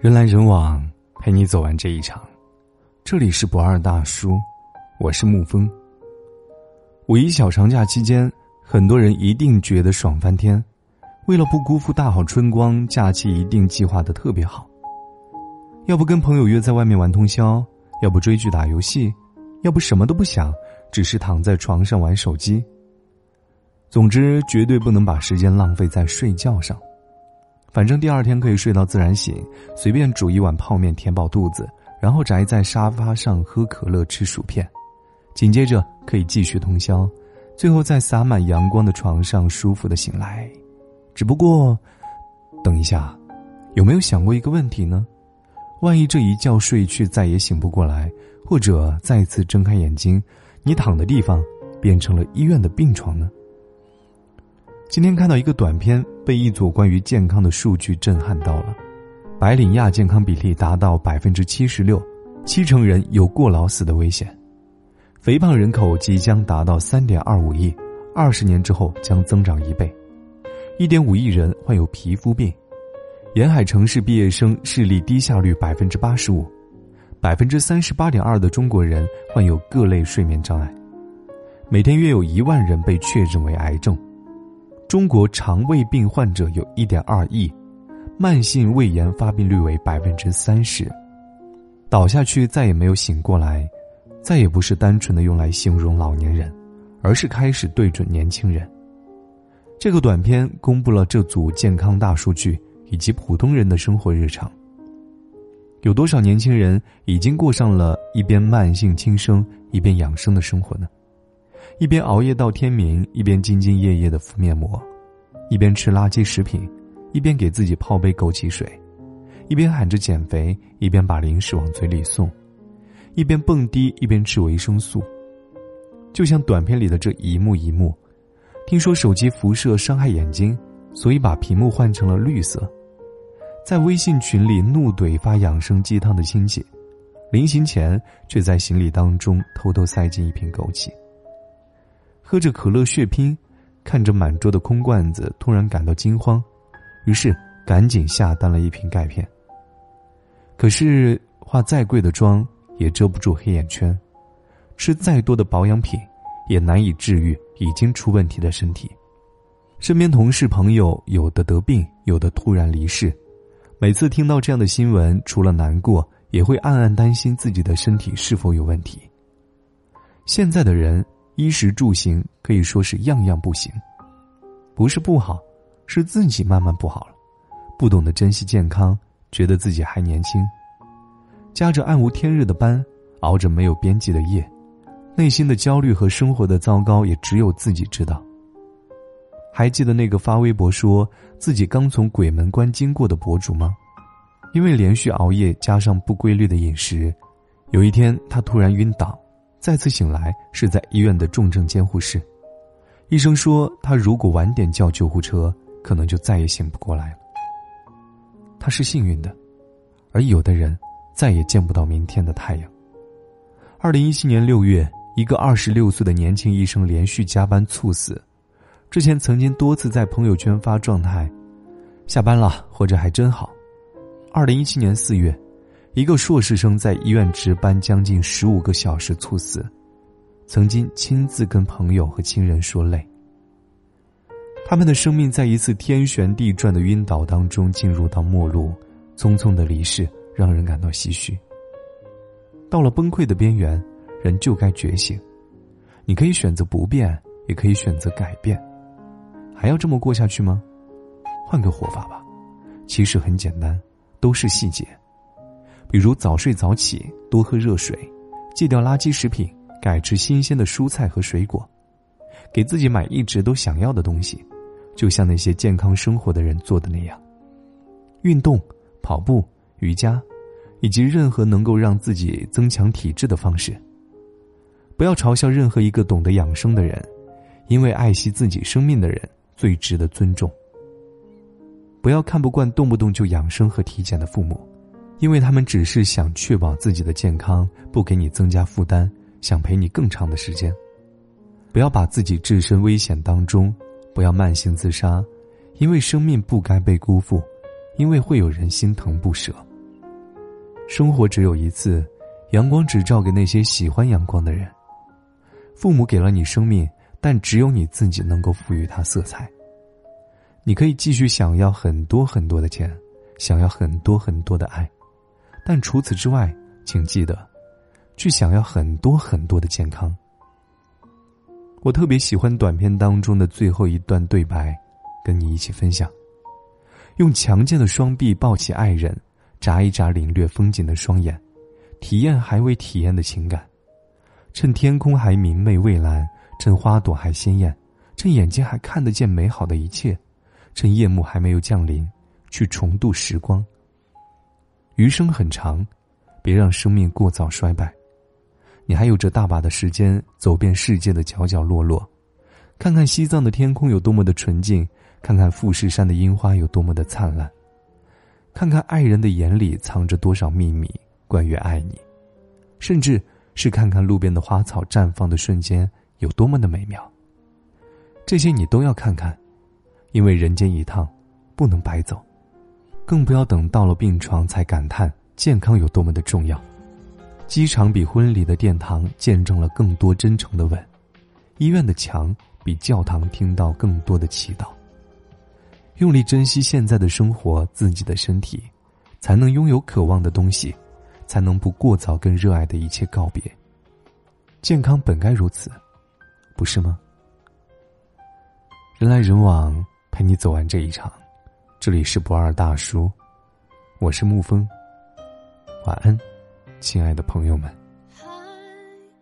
人来人往，陪你走完这一场。这里是不二大叔，我是沐风。五一小长假期间，很多人一定觉得爽翻天。为了不辜负大好春光，假期一定计划的特别好。要不跟朋友约在外面玩通宵，要不追剧打游戏，要不什么都不想，只是躺在床上玩手机。总之，绝对不能把时间浪费在睡觉上。反正第二天可以睡到自然醒，随便煮一碗泡面填饱肚子，然后宅在沙发上喝可乐吃薯片，紧接着可以继续通宵，最后在洒满阳光的床上舒服的醒来。只不过，等一下，有没有想过一个问题呢？万一这一觉睡去再也醒不过来，或者再次睁开眼睛，你躺的地方变成了医院的病床呢？今天看到一个短片，被一组关于健康的数据震撼到了。白领亚健康比例达到百分之七十六，七成人有过劳死的危险。肥胖人口即将达到三点二五亿，二十年之后将增长一倍。一点五亿人患有皮肤病。沿海城市毕业生视力低下率百分之八十五，百分之三十八点二的中国人患有各类睡眠障碍。每天约有一万人被确诊为癌症。中国肠胃病患者有一点二亿，慢性胃炎发病率为百分之三十，倒下去再也没有醒过来，再也不是单纯的用来形容老年人，而是开始对准年轻人。这个短片公布了这组健康大数据以及普通人的生活日常。有多少年轻人已经过上了一边慢性轻生一边养生的生活呢？一边熬夜到天明，一边兢兢业业的敷面膜，一边吃垃圾食品，一边给自己泡杯枸杞水，一边喊着减肥，一边把零食往嘴里送，一边蹦迪，一边吃维生素。就像短片里的这一幕一幕，听说手机辐射伤害眼睛，所以把屏幕换成了绿色。在微信群里怒怼发养生鸡汤的亲戚，临行前却在行李当中偷偷塞进一瓶枸杞。喝着可乐血拼，看着满桌的空罐子，突然感到惊慌，于是赶紧下单了一瓶钙片。可是化再贵的妆也遮不住黑眼圈，吃再多的保养品也难以治愈已经出问题的身体。身边同事朋友有的得病，有的突然离世，每次听到这样的新闻，除了难过，也会暗暗担心自己的身体是否有问题。现在的人。衣食住行可以说是样样不行，不是不好，是自己慢慢不好了，不懂得珍惜健康，觉得自己还年轻，加着暗无天日的班，熬着没有边际的夜，内心的焦虑和生活的糟糕也只有自己知道。还记得那个发微博说自己刚从鬼门关经过的博主吗？因为连续熬夜加上不规律的饮食，有一天他突然晕倒。再次醒来是在医院的重症监护室，医生说他如果晚点叫救护车，可能就再也醒不过来了。他是幸运的，而有的人再也见不到明天的太阳。二零一七年六月，一个二十六岁的年轻医生连续加班猝死，之前曾经多次在朋友圈发状态：“下班了，活着还真好。”二零一七年四月。一个硕士生在医院值班将近十五个小时猝死，曾经亲自跟朋友和亲人说累。他们的生命在一次天旋地转的晕倒当中进入到末路，匆匆的离世让人感到唏嘘。到了崩溃的边缘，人就该觉醒。你可以选择不变，也可以选择改变，还要这么过下去吗？换个活法吧。其实很简单，都是细节。比如早睡早起，多喝热水，戒掉垃圾食品，改吃新鲜的蔬菜和水果，给自己买一直都想要的东西，就像那些健康生活的人做的那样。运动、跑步、瑜伽，以及任何能够让自己增强体质的方式。不要嘲笑任何一个懂得养生的人，因为爱惜自己生命的人最值得尊重。不要看不惯动不动就养生和体检的父母。因为他们只是想确保自己的健康，不给你增加负担，想陪你更长的时间。不要把自己置身危险当中，不要慢性自杀，因为生命不该被辜负，因为会有人心疼不舍。生活只有一次，阳光只照给那些喜欢阳光的人。父母给了你生命，但只有你自己能够赋予它色彩。你可以继续想要很多很多的钱，想要很多很多的爱，但除此之外，请记得，去想要很多很多的健康。我特别喜欢短片当中的最后一段对白，跟你一起分享。用强健的双臂抱起爱人，眨一眨领略风景的双眼，体验还未体验的情感。趁天空还明媚蔚蓝，趁花朵还鲜艳，趁眼睛还看得见美好的一切。趁夜幕还没有降临，去重度时光。余生很长，别让生命过早衰败。你还有着大把的时间，走遍世界的角角落落，看看西藏的天空有多么的纯净，看看富士山的樱花有多么的灿烂，看看爱人的眼里藏着多少秘密，关于爱你，甚至是看看路边的花草绽放的瞬间有多么的美妙。这些你都要看看。因为人间一趟，不能白走，更不要等到了病床才感叹健康有多么的重要。机场比婚礼的殿堂见证了更多真诚的吻，医院的墙比教堂听到更多的祈祷。用力珍惜现在的生活，自己的身体，才能拥有渴望的东西，才能不过早跟热爱的一切告别。健康本该如此，不是吗？人来人往。陪你走完这一场，这里是不二大叔，我是沐风，晚安，亲爱的朋友们。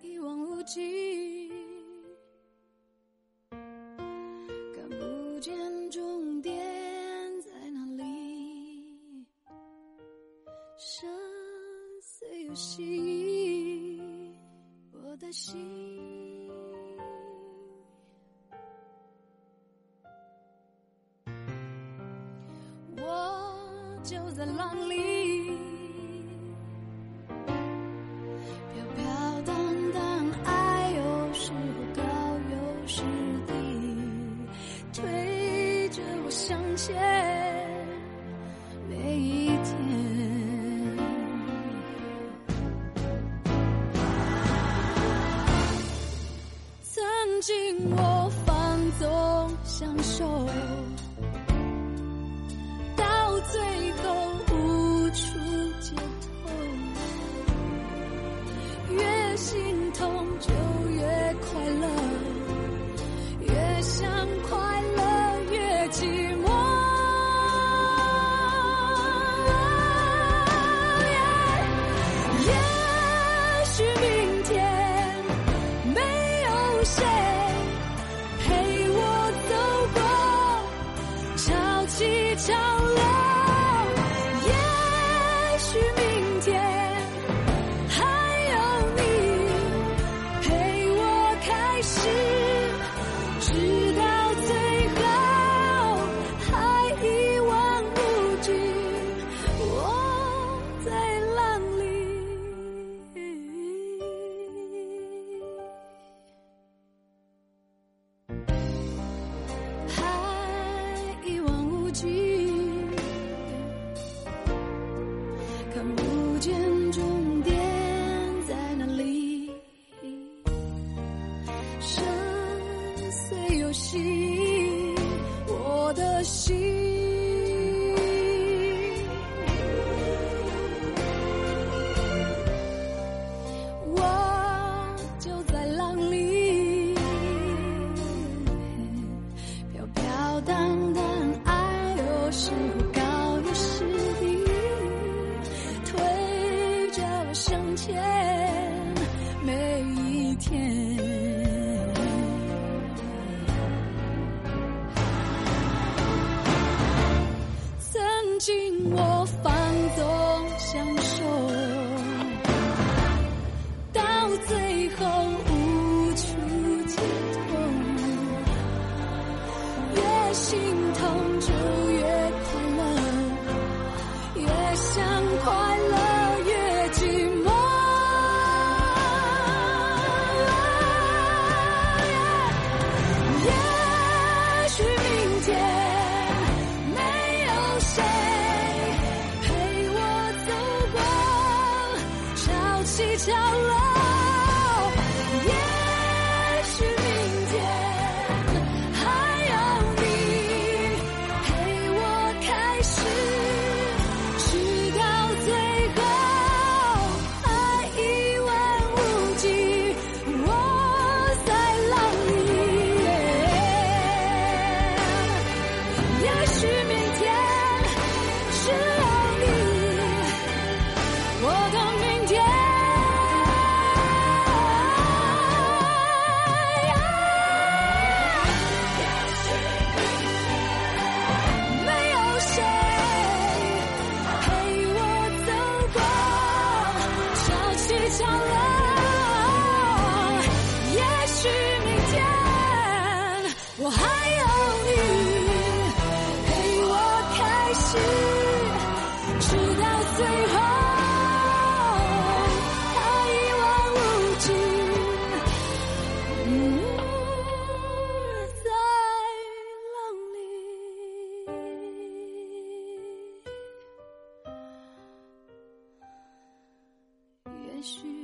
一望无际，看不见终点在哪里，生死游戏，我的心。就在浪里，飘飘荡荡，爱有时高有时低，推着我向前，每一天。曾经我放纵享受。到最终点在哪里？生死游戏。紧握，放纵享受。也许。